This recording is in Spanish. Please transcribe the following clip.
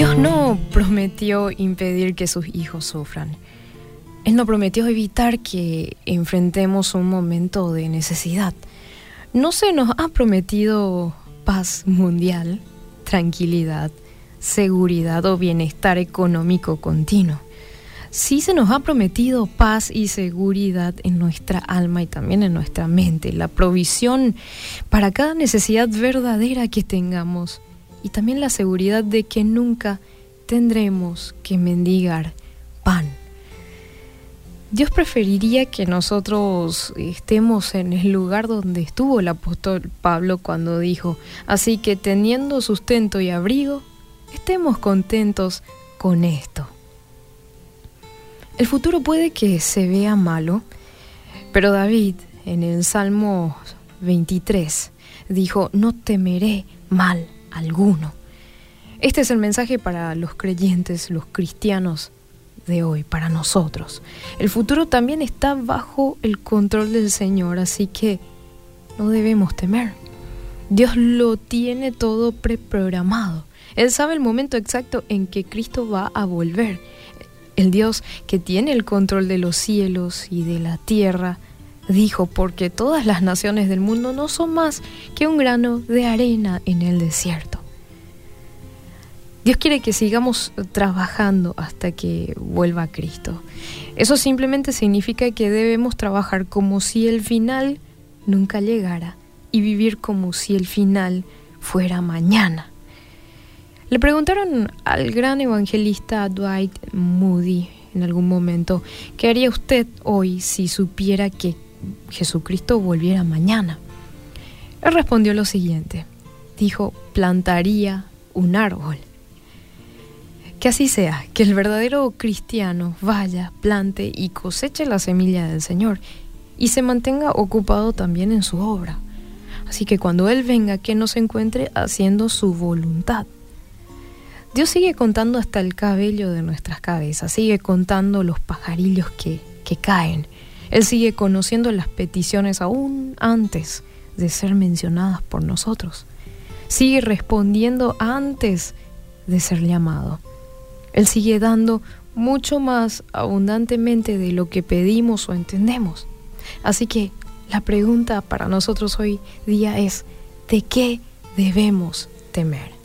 Dios no prometió impedir que sus hijos sufran. Él no prometió evitar que enfrentemos un momento de necesidad. No se nos ha prometido paz mundial, tranquilidad, seguridad o bienestar económico continuo. Sí se nos ha prometido paz y seguridad en nuestra alma y también en nuestra mente, la provisión para cada necesidad verdadera que tengamos y también la seguridad de que nunca tendremos que mendigar pan. Dios preferiría que nosotros estemos en el lugar donde estuvo el apóstol Pablo cuando dijo, así que teniendo sustento y abrigo, estemos contentos con esto. El futuro puede que se vea malo, pero David en el Salmo 23 dijo, no temeré mal alguno. Este es el mensaje para los creyentes, los cristianos de hoy, para nosotros. El futuro también está bajo el control del Señor, así que no debemos temer. Dios lo tiene todo preprogramado. Él sabe el momento exacto en que Cristo va a volver. El Dios que tiene el control de los cielos y de la tierra, dijo, porque todas las naciones del mundo no son más que un grano de arena en el desierto. Dios quiere que sigamos trabajando hasta que vuelva Cristo. Eso simplemente significa que debemos trabajar como si el final nunca llegara y vivir como si el final fuera mañana. Le preguntaron al gran evangelista Dwight Moody en algún momento, ¿qué haría usted hoy si supiera que Jesucristo volviera mañana? Él respondió lo siguiente, dijo, plantaría un árbol. Que así sea, que el verdadero cristiano vaya, plante y coseche la semilla del Señor y se mantenga ocupado también en su obra. Así que cuando Él venga, que nos encuentre haciendo su voluntad. Dios sigue contando hasta el cabello de nuestras cabezas, sigue contando los pajarillos que, que caen. Él sigue conociendo las peticiones aún antes de ser mencionadas por nosotros. Sigue respondiendo antes de ser llamado. Él sigue dando mucho más abundantemente de lo que pedimos o entendemos. Así que la pregunta para nosotros hoy día es, ¿de qué debemos temer?